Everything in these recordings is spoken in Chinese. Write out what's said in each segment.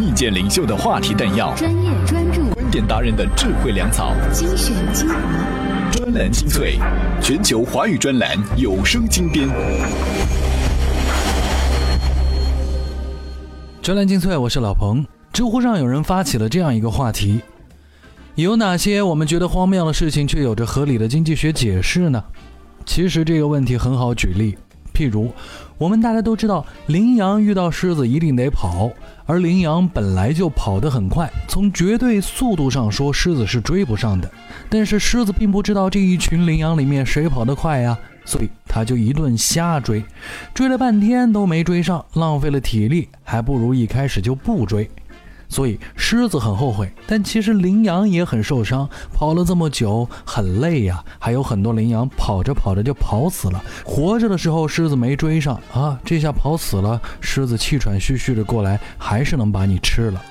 意见领袖的话题弹药，专业专注，观点达人的智慧粮草，精选精华，专栏精粹，全球华语专栏有声精编。专栏精粹，我是老彭。知乎上有人发起了这样一个话题：有哪些我们觉得荒谬的事情，却有着合理的经济学解释呢？其实这个问题很好举例，譬如我们大家都知道，羚羊遇到狮子一定得跑，而羚羊本来就跑得很快，从绝对速度上说，狮子是追不上的。但是狮子并不知道这一群羚羊里面谁跑得快呀，所以它就一顿瞎追，追了半天都没追上，浪费了体力，还不如一开始就不追。所以狮子很后悔，但其实羚羊也很受伤，跑了这么久很累呀。还有很多羚羊跑着跑着就跑死了，活着的时候狮子没追上啊，这下跑死了，狮子气喘吁吁的过来，还是能把你吃了。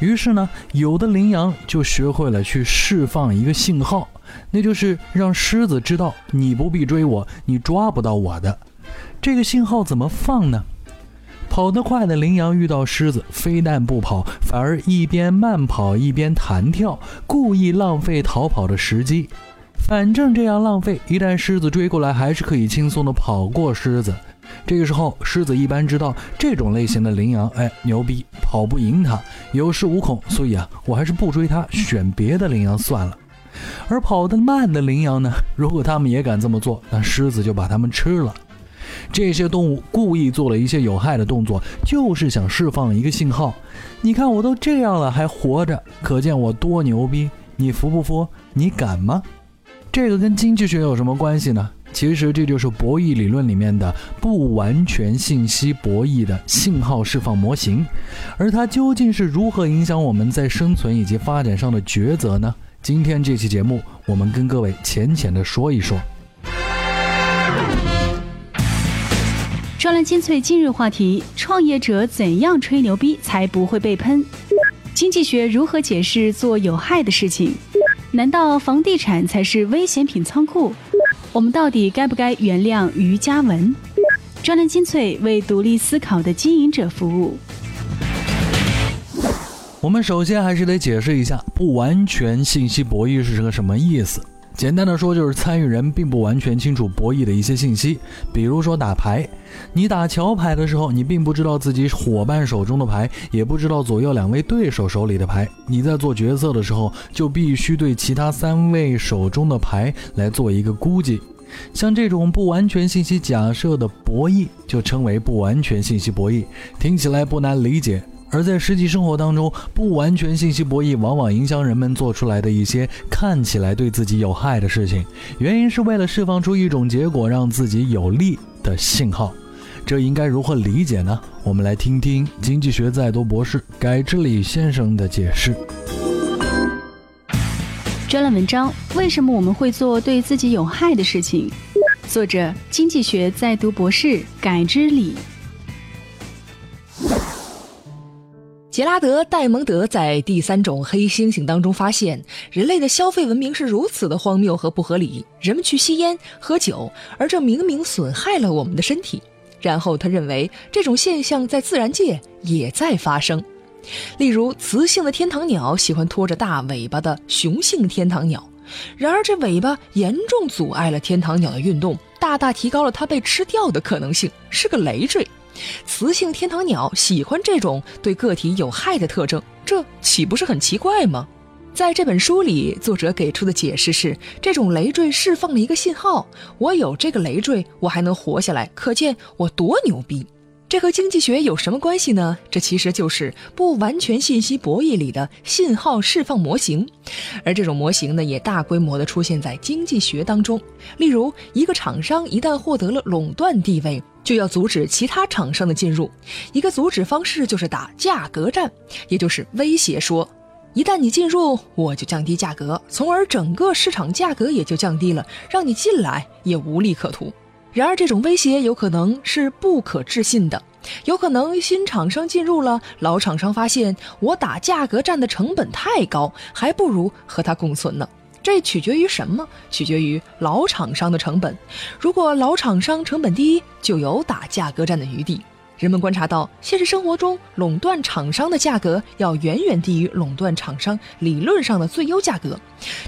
于是呢，有的羚羊就学会了去释放一个信号，那就是让狮子知道你不必追我，你抓不到我的。这个信号怎么放呢？跑得快的羚羊遇到狮子，非但不跑，反而一边慢跑一边弹跳，故意浪费逃跑的时机。反正这样浪费，一旦狮子追过来，还是可以轻松的跑过狮子。这个时候，狮子一般知道这种类型的羚羊，哎，牛逼，跑不赢它，有恃无恐，所以啊，我还是不追它，选别的羚羊算了。而跑得慢的羚羊呢，如果他们也敢这么做，那狮子就把它们吃了。这些动物故意做了一些有害的动作，就是想释放一个信号。你看我都这样了还活着，可见我多牛逼！你服不服？你敢吗？这个跟经济学有什么关系呢？其实这就是博弈理论里面的不完全信息博弈的信号释放模型。而它究竟是如何影响我们在生存以及发展上的抉择呢？今天这期节目，我们跟各位浅浅的说一说。专栏精粹今日话题：创业者怎样吹牛逼才不会被喷？经济学如何解释做有害的事情？难道房地产才是危险品仓库？我们到底该不该原谅于嘉文？专栏精粹为独立思考的经营者服务。我们首先还是得解释一下，不完全信息博弈是个什么意思。简单的说，就是参与人并不完全清楚博弈的一些信息。比如说打牌，你打桥牌的时候，你并不知道自己伙伴手中的牌，也不知道左右两位对手手里的牌。你在做决策的时候，就必须对其他三位手中的牌来做一个估计。像这种不完全信息假设的博弈，就称为不完全信息博弈。听起来不难理解。而在实际生活当中，不完全信息博弈往往影响人们做出来的一些看起来对自己有害的事情，原因是为了释放出一种结果让自己有利的信号。这应该如何理解呢？我们来听听经济学在读博士改之礼先生的解释。专栏文章：为什么我们会做对自己有害的事情？作者：经济学在读博士改之礼。杰拉德·戴蒙德在《第三种黑猩猩》当中发现，人类的消费文明是如此的荒谬和不合理。人们去吸烟、喝酒，而这明明损害了我们的身体。然后他认为这种现象在自然界也在发生。例如，雌性的天堂鸟喜欢拖着大尾巴的雄性天堂鸟，然而这尾巴严重阻碍了天堂鸟的运动，大大提高了它被吃掉的可能性，是个累赘。雌性天堂鸟喜欢这种对个体有害的特征，这岂不是很奇怪吗？在这本书里，作者给出的解释是，这种累赘释放了一个信号：我有这个累赘，我还能活下来，可见我多牛逼。这和经济学有什么关系呢？这其实就是不完全信息博弈里的信号释放模型，而这种模型呢，也大规模的出现在经济学当中。例如，一个厂商一旦获得了垄断地位，就要阻止其他厂商的进入。一个阻止方式就是打价格战，也就是威胁说，一旦你进入，我就降低价格，从而整个市场价格也就降低了，让你进来也无利可图。然而，这种威胁有可能是不可置信的，有可能新厂商进入了，老厂商发现我打价格战的成本太高，还不如和他共存呢。这取决于什么？取决于老厂商的成本。如果老厂商成本低，就有打价格战的余地。人们观察到，现实生活中垄断厂商的价格要远远低于垄断厂商理论上的最优价格，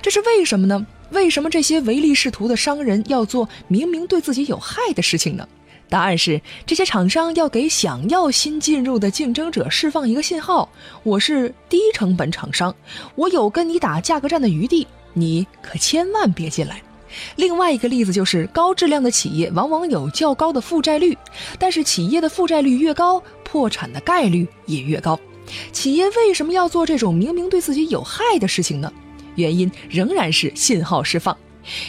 这是为什么呢？为什么这些唯利是图的商人要做明明对自己有害的事情呢？答案是，这些厂商要给想要新进入的竞争者释放一个信号：我是低成本厂商，我有跟你打价格战的余地，你可千万别进来。另外一个例子就是，高质量的企业往往有较高的负债率，但是企业的负债率越高，破产的概率也越高。企业为什么要做这种明明对自己有害的事情呢？原因仍然是信号释放。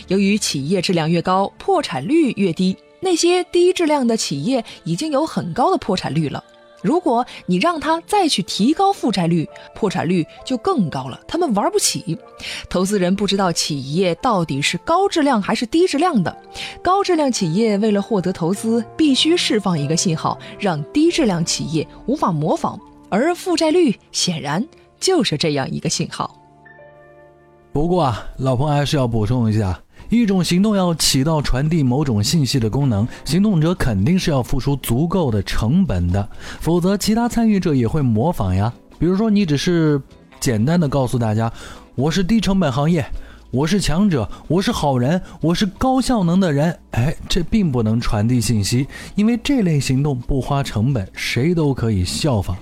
由于企业质量越高，破产率越低，那些低质量的企业已经有很高的破产率了。如果你让他再去提高负债率，破产率就更高了，他们玩不起。投资人不知道企业到底是高质量还是低质量的。高质量企业为了获得投资，必须释放一个信号，让低质量企业无法模仿，而负债率显然就是这样一个信号。不过啊，老彭还是要补充一下。一种行动要起到传递某种信息的功能，行动者肯定是要付出足够的成本的，否则其他参与者也会模仿呀。比如说，你只是简单的告诉大家，我是低成本行业，我是强者，我是好人，我是高效能的人，哎，这并不能传递信息，因为这类行动不花成本，谁都可以效仿。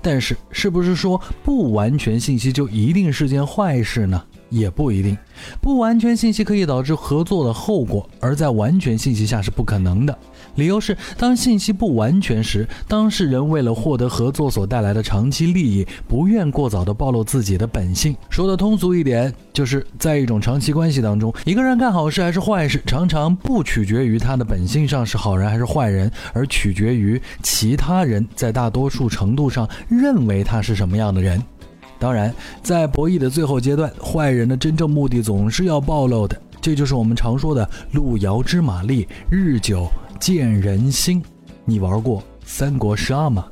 但是，是不是说不完全信息就一定是件坏事呢？也不一定，不完全信息可以导致合作的后果，而在完全信息下是不可能的。理由是，当信息不完全时，当事人为了获得合作所带来的长期利益，不愿过早的暴露自己的本性。说的通俗一点，就是在一种长期关系当中，一个人干好事还是坏事，常常不取决于他的本性上是好人还是坏人，而取决于其他人在大多数程度上认为他是什么样的人。当然，在博弈的最后阶段，坏人的真正目的总是要暴露的，这就是我们常说的“路遥知马力，日久见人心”。你玩过三国杀吗？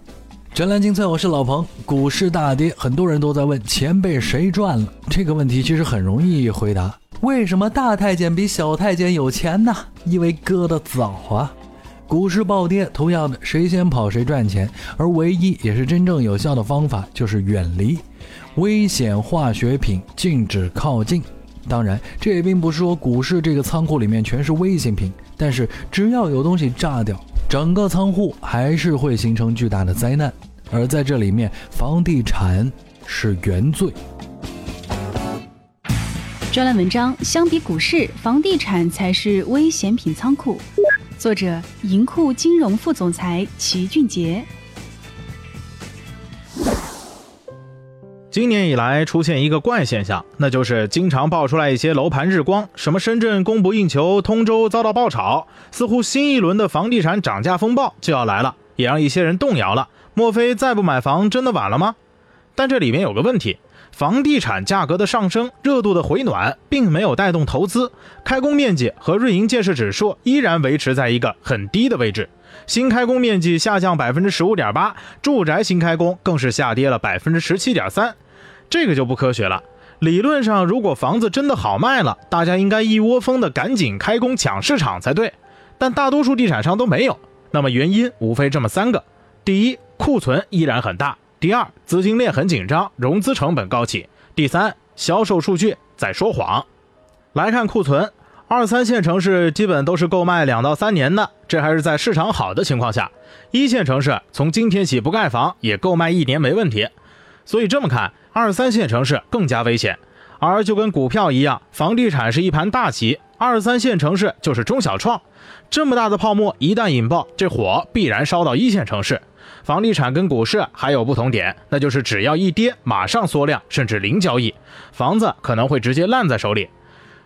专栏精粹，我是老彭。股市大跌，很多人都在问钱被谁赚了？这个问题其实很容易回答：为什么大太监比小太监有钱呢？因为割得早啊！股市暴跌，同样的，谁先跑谁赚钱。而唯一也是真正有效的方法，就是远离。危险化学品禁止靠近。当然，这也并不是说股市这个仓库里面全是危险品，但是只要有东西炸掉，整个仓库还是会形成巨大的灾难。而在这里面，房地产是原罪。专栏文章：相比股市，房地产才是危险品仓库。作者：银库金融副总裁齐俊杰。今年以来出现一个怪现象，那就是经常爆出来一些楼盘日光，什么深圳供不应求，通州遭到爆炒，似乎新一轮的房地产涨价风暴就要来了，也让一些人动摇了。莫非再不买房真的晚了吗？但这里面有个问题，房地产价格的上升、热度的回暖，并没有带动投资，开工面积和瑞银建设指数依然维持在一个很低的位置。新开工面积下降百分之十五点八，住宅新开工更是下跌了百分之十七点三。这个就不科学了。理论上，如果房子真的好卖了，大家应该一窝蜂的赶紧开工抢市场才对。但大多数地产商都没有。那么原因无非这么三个：第一，库存依然很大；第二，资金链很紧张，融资成本高企；第三，销售数据在说谎。来看库存，二三线城市基本都是购卖两到三年的，这还是在市场好的情况下。一线城市从今天起不盖房也购卖一年没问题。所以这么看。二三线城市更加危险，而就跟股票一样，房地产是一盘大棋，二三线城市就是中小创。这么大的泡沫一旦引爆，这火必然烧到一线城市。房地产跟股市还有不同点，那就是只要一跌，马上缩量，甚至零交易，房子可能会直接烂在手里。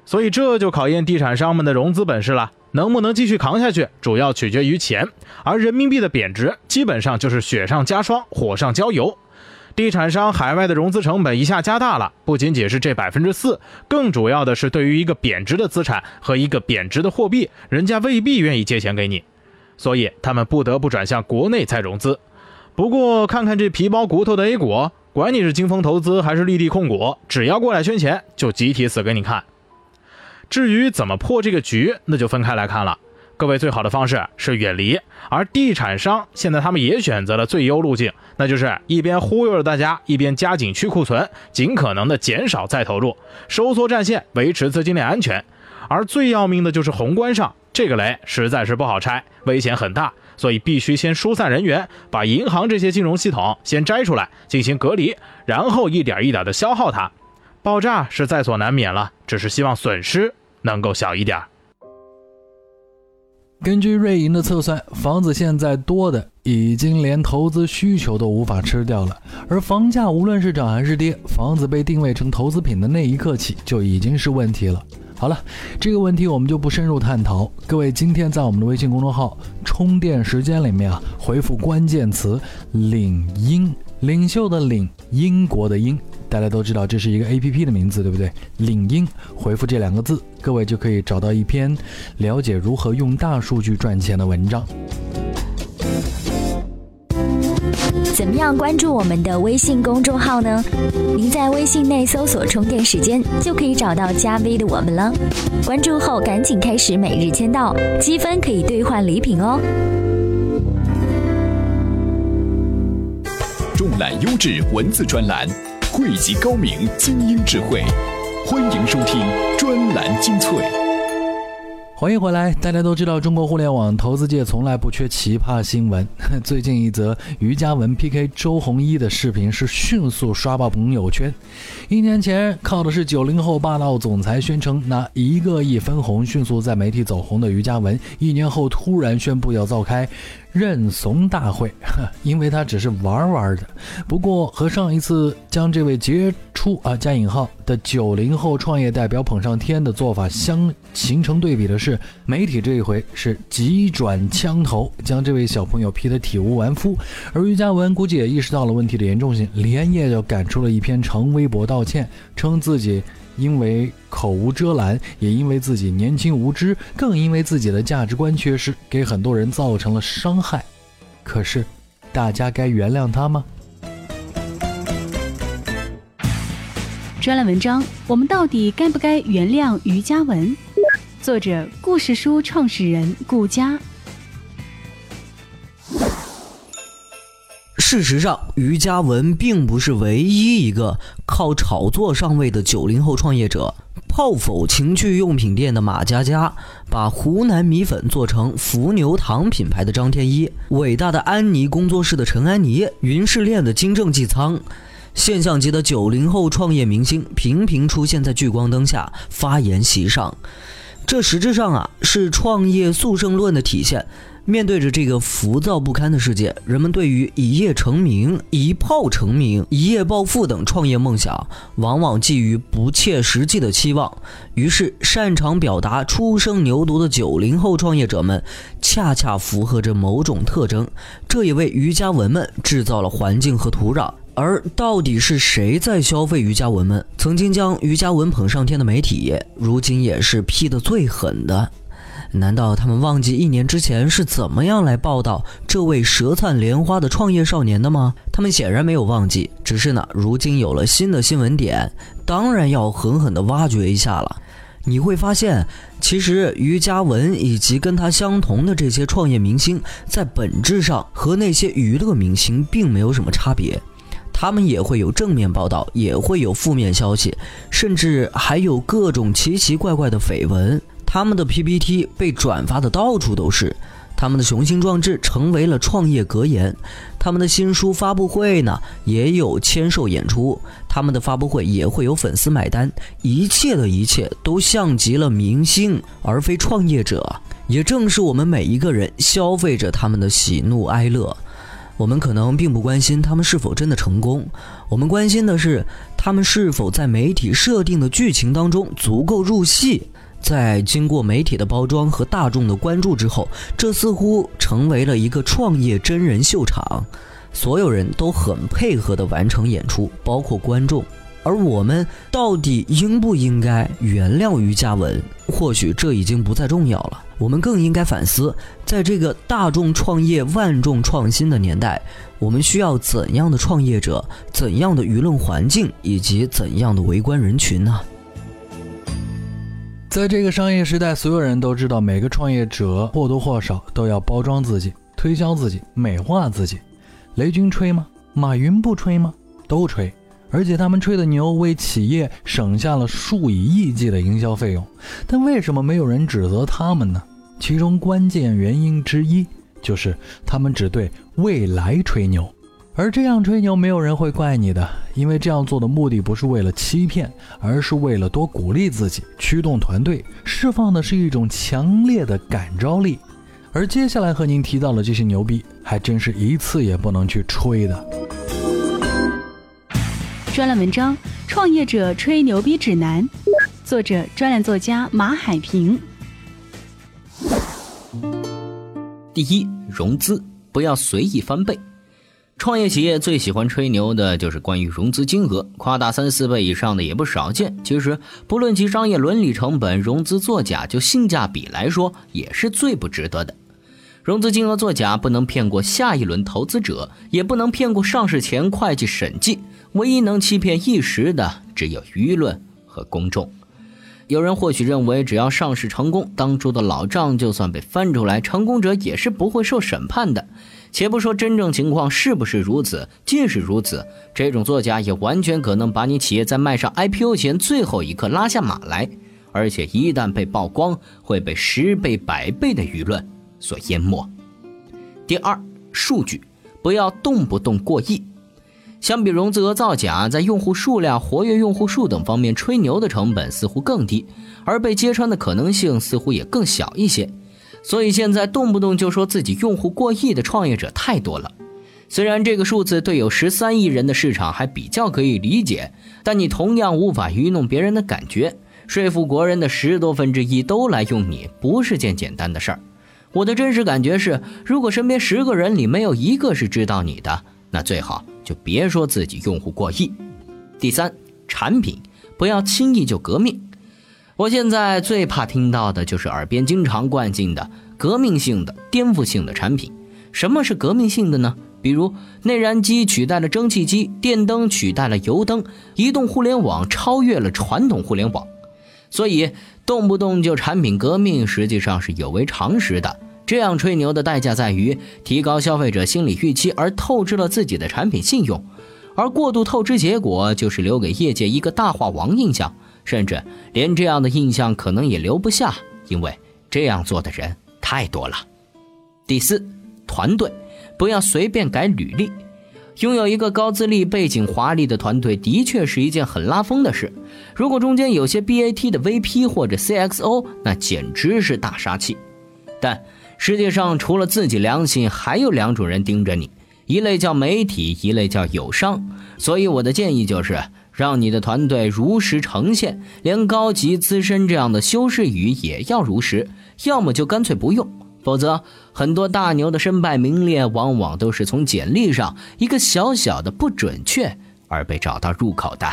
所以这就考验地产商们的融资本事了，能不能继续扛下去，主要取决于钱。而人民币的贬值，基本上就是雪上加霜，火上浇油。地产商海外的融资成本一下加大了，不仅仅是这百分之四，更主要的是对于一个贬值的资产和一个贬值的货币，人家未必愿意借钱给你，所以他们不得不转向国内再融资。不过看看这皮包骨头的 A 股，管你是金风投资还是绿地控股，只要过来圈钱，就集体死给你看。至于怎么破这个局，那就分开来看了。各位最好的方式是远离，而地产商现在他们也选择了最优路径，那就是一边忽悠着大家，一边加紧去库存，尽可能的减少再投入，收缩战线，维持资金链安全。而最要命的就是宏观上，这个雷实在是不好拆，危险很大，所以必须先疏散人员，把银行这些金融系统先摘出来进行隔离，然后一点一点的消耗它。爆炸是在所难免了，只是希望损失能够小一点。根据瑞银的测算，房子现在多的已经连投资需求都无法吃掉了。而房价无论是涨还是跌，房子被定位成投资品的那一刻起就已经是问题了。好了，这个问题我们就不深入探讨。各位今天在我们的微信公众号“充电时间”里面啊，回复关键词“领英”，领袖的领，英国的英。大家都知道这是一个 A P P 的名字，对不对？领英回复这两个字，各位就可以找到一篇了解如何用大数据赚钱的文章。怎么样关注我们的微信公众号呢？您在微信内搜索“充电时间”，就可以找到加 V 的我们了。关注后赶紧开始每日签到，积分可以兑换礼品哦。重揽优质文字专栏。汇集高明精英智慧，欢迎收听专栏精粹。欢迎回来！大家都知道，中国互联网投资界从来不缺奇葩新闻。最近一则于嘉文 PK 周鸿祎的视频是迅速刷爆朋友圈。一年前靠的是九零后霸道总裁宣称拿一个亿分红迅速在媒体走红的于嘉文，一年后突然宣布要召开。认怂大会，因为他只是玩玩的。不过和上一次将这位杰出啊加引号的九零后创业代表捧上天的做法相形成对比的是，媒体这一回是急转枪头，将这位小朋友批得体无完肤。而于嘉文估计也意识到了问题的严重性，连夜就赶出了一篇长微博道歉，称自己。因为口无遮拦，也因为自己年轻无知，更因为自己的价值观缺失，给很多人造成了伤害。可是，大家该原谅他吗？专栏文章：我们到底该不该原谅于嘉文？作者：故事书创始人顾佳。事实上，于嘉文并不是唯一一个靠炒作上位的九零后创业者。泡否情趣用品店的马佳佳，把湖南米粉做成伏牛堂品牌的张天一，伟大的安妮工作室的陈安妮，云氏链的金正纪仓，现象级的九零后创业明星频频出现在聚光灯下，发言席上。这实质上啊，是创业速胜论的体现。面对着这个浮躁不堪的世界，人们对于一夜成名、一炮成名、一夜暴富等创业梦想，往往寄予不切实际的期望。于是，擅长表达初生牛犊的九零后创业者们，恰恰符合着某种特征，这也为瑜伽文们制造了环境和土壤。而到底是谁在消费瑜伽文们？曾经将瑜伽文捧上天的媒体，如今也是批得最狠的。难道他们忘记一年之前是怎么样来报道这位舌灿莲花的创业少年的吗？他们显然没有忘记，只是呢，如今有了新的新闻点，当然要狠狠地挖掘一下了。你会发现，其实于嘉文以及跟他相同的这些创业明星，在本质上和那些娱乐明星并没有什么差别，他们也会有正面报道，也会有负面消息，甚至还有各种奇奇怪怪的绯闻。他们的 PPT 被转发的到处都是，他们的雄心壮志成为了创业格言，他们的新书发布会呢也有签售演出，他们的发布会也会有粉丝买单，一切的一切都像极了明星而非创业者，也正是我们每一个人消费着他们的喜怒哀乐，我们可能并不关心他们是否真的成功，我们关心的是他们是否在媒体设定的剧情当中足够入戏。在经过媒体的包装和大众的关注之后，这似乎成为了一个创业真人秀场，所有人都很配合地完成演出，包括观众。而我们到底应不应该原谅于嘉文？或许这已经不再重要了。我们更应该反思，在这个大众创业、万众创新的年代，我们需要怎样的创业者、怎样的舆论环境以及怎样的围观人群呢？在这个商业时代，所有人都知道，每个创业者或多或少都要包装自己、推销自己、美化自己。雷军吹吗？马云不吹吗？都吹。而且他们吹的牛，为企业省下了数以亿计的营销费用。但为什么没有人指责他们呢？其中关键原因之一就是他们只对未来吹牛。而这样吹牛，没有人会怪你的，因为这样做的目的不是为了欺骗，而是为了多鼓励自己，驱动团队，释放的是一种强烈的感召力。而接下来和您提到的这些牛逼，还真是一次也不能去吹的。专栏文章《创业者吹牛逼指南》，作者专栏作家马海平。第一，融资不要随意翻倍。创业企业最喜欢吹牛的就是关于融资金额，夸大三四倍以上的也不少见。其实，不论其商业伦理成本，融资作假就性价比来说，也是最不值得的。融资金额作假不能骗过下一轮投资者，也不能骗过上市前会计审计，唯一能欺骗一时的，只有舆论和公众。有人或许认为，只要上市成功，当初的老账就算被翻出来，成功者也是不会受审判的。且不说真正情况是不是如此，即使如此，这种作假也完全可能把你企业在迈上 IPO 前最后一刻拉下马来，而且一旦被曝光，会被十倍、百倍的舆论所淹没。第二，数据不要动不动过亿。相比融资额造假，在用户数量、活跃用户数等方面吹牛的成本似乎更低，而被揭穿的可能性似乎也更小一些。所以现在动不动就说自己用户过亿的创业者太多了。虽然这个数字对有十三亿人的市场还比较可以理解，但你同样无法愚弄别人的感觉，说服国人的十多分之一都来用你，不是件简单的事儿。我的真实感觉是，如果身边十个人里没有一个是知道你的，那最好就别说自己用户过亿。第三，产品不要轻易就革命。我现在最怕听到的就是耳边经常灌进的革命性的、颠覆性的产品。什么是革命性的呢？比如内燃机取代了蒸汽机，电灯取代了油灯，移动互联网超越了传统互联网。所以动不动就产品革命，实际上是有违常识的。这样吹牛的代价在于提高消费者心理预期，而透支了自己的产品信用。而过度透支结果就是留给业界一个大话王印象。甚至连这样的印象可能也留不下，因为这样做的人太多了。第四，团队不要随便改履历。拥有一个高资历、背景华丽的团队，的确是一件很拉风的事。如果中间有些 BAT 的 VP 或者 CXO，那简直是大杀器。但世界上除了自己良心，还有两种人盯着你：一类叫媒体，一类叫友商。所以我的建议就是。让你的团队如实呈现，连高级资深这样的修饰语也要如实，要么就干脆不用，否则很多大牛的身败名裂，往往都是从简历上一个小小的不准确而被找到入口的。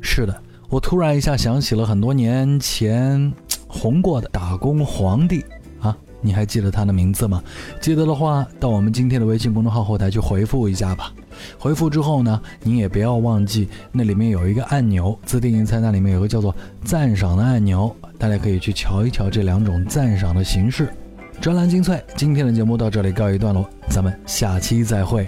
是的，我突然一下想起了很多年前红过的打工皇帝啊，你还记得他的名字吗？记得的话，到我们今天的微信公众号后台去回复一下吧。回复之后呢，您也不要忘记，那里面有一个按钮，自定义菜单里面有个叫做赞赏的按钮，大家可以去瞧一瞧这两种赞赏的形式。专栏精粹，今天的节目到这里告一段落，咱们下期再会。